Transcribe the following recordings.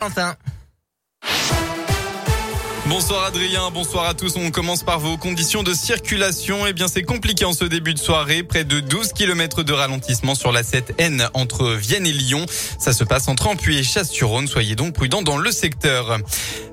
Quentin. Bonsoir Adrien, bonsoir à tous. On commence par vos conditions de circulation. Eh bien, c'est compliqué en ce début de soirée. Près de 12 km de ralentissement sur la 7N entre Vienne et Lyon. Ça se passe entre Ampuy et Chasse-sur-Rhône. Soyez donc prudents dans le secteur.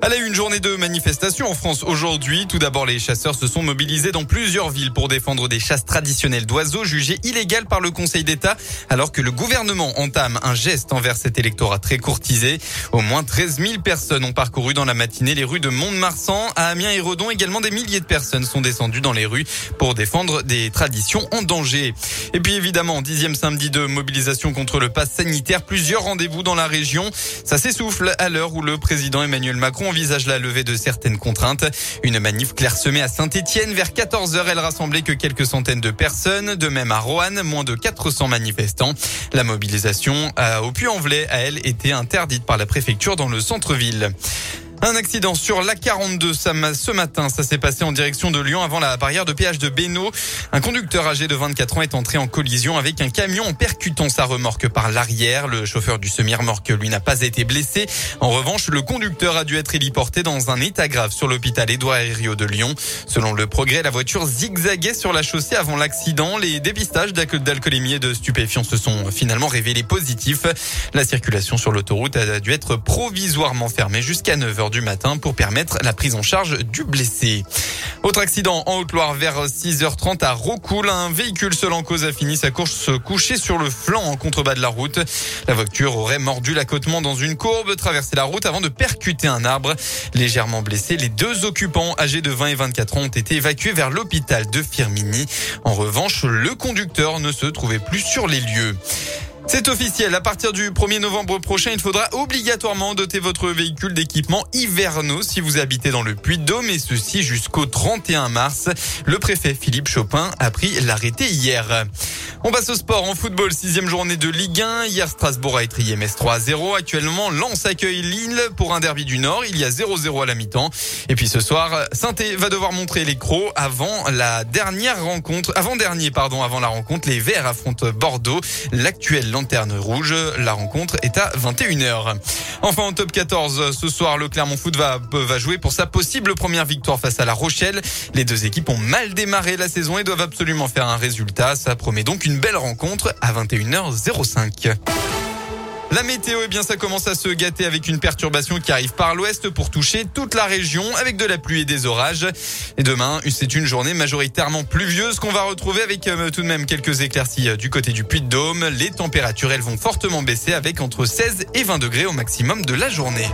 À la une journée de manifestation en France aujourd'hui. Tout d'abord, les chasseurs se sont mobilisés dans plusieurs villes pour défendre des chasses traditionnelles d'oiseaux jugées illégales par le Conseil d'État alors que le gouvernement entame un geste envers cet électorat très courtisé. Au moins 13 000 personnes ont parcouru dans la matinée les rues de Mont-de-Marsan Marsan, à Amiens et Redon, également des milliers de personnes sont descendues dans les rues pour défendre des traditions en danger. Et puis évidemment, dixième samedi de mobilisation contre le pass sanitaire, plusieurs rendez-vous dans la région. Ça s'essouffle à l'heure où le président Emmanuel Macron envisage la levée de certaines contraintes. Une manif clairsemée à Saint-Etienne. Vers 14h, elle rassemblait que quelques centaines de personnes. De même à Roanne, moins de 400 manifestants. La mobilisation au Puy-en-Velay a elle été interdite par la préfecture dans le centre-ville. Un accident sur l'A42 ce matin. Ça s'est passé en direction de Lyon avant la barrière de péage de Bénaud. Un conducteur âgé de 24 ans est entré en collision avec un camion en percutant sa remorque par l'arrière. Le chauffeur du semi-remorque, lui, n'a pas été blessé. En revanche, le conducteur a dû être héliporté dans un état grave sur l'hôpital Édouard Herriot de Lyon. Selon le progrès, la voiture zigzaguait sur la chaussée avant l'accident. Les dépistages d'alcoolémie et de stupéfiants se sont finalement révélés positifs. La circulation sur l'autoroute a dû être provisoirement fermée jusqu'à 9h du matin pour permettre la prise en charge du blessé. Autre accident en Haute-Loire vers 6h30 à Rocoul. Un véhicule seul en cause a fini sa course couché sur le flanc en contrebas de la route. La voiture aurait mordu l'accotement dans une courbe, traversé la route avant de percuter un arbre. Légèrement blessés, les deux occupants âgés de 20 et 24 ans ont été évacués vers l'hôpital de Firmini. En revanche, le conducteur ne se trouvait plus sur les lieux. C'est officiel. À partir du 1er novembre prochain, il faudra obligatoirement doter votre véhicule d'équipements hivernaux si vous habitez dans le Puy-de-Dôme et ceci jusqu'au 31 mars. Le préfet Philippe Chopin a pris l'arrêté hier. On passe au sport en football, sixième journée de Ligue 1. Hier, Strasbourg a étrié MS 3 à 0. Actuellement, Lens accueille Lille pour un derby du Nord. Il y a 0-0 à la mi-temps. Et puis ce soir, saint va devoir montrer les crocs avant la dernière rencontre, avant dernier, pardon, avant la rencontre. Les Verts affrontent Bordeaux, l'actuelle lanterne rouge. La rencontre est à 21h. Enfin, en top 14, ce soir, le Clermont Foot va, va jouer pour sa possible première victoire face à la Rochelle. Les deux équipes ont mal démarré la saison et doivent absolument faire un résultat. Ça promet donc une belle rencontre à 21h05. La météo, eh bien, ça commence à se gâter avec une perturbation qui arrive par l'ouest pour toucher toute la région avec de la pluie et des orages. Et demain, c'est une journée majoritairement pluvieuse qu'on va retrouver avec euh, tout de même quelques éclaircies euh, du côté du Puy-de-Dôme. Les températures, elles vont fortement baisser avec entre 16 et 20 degrés au maximum de la journée.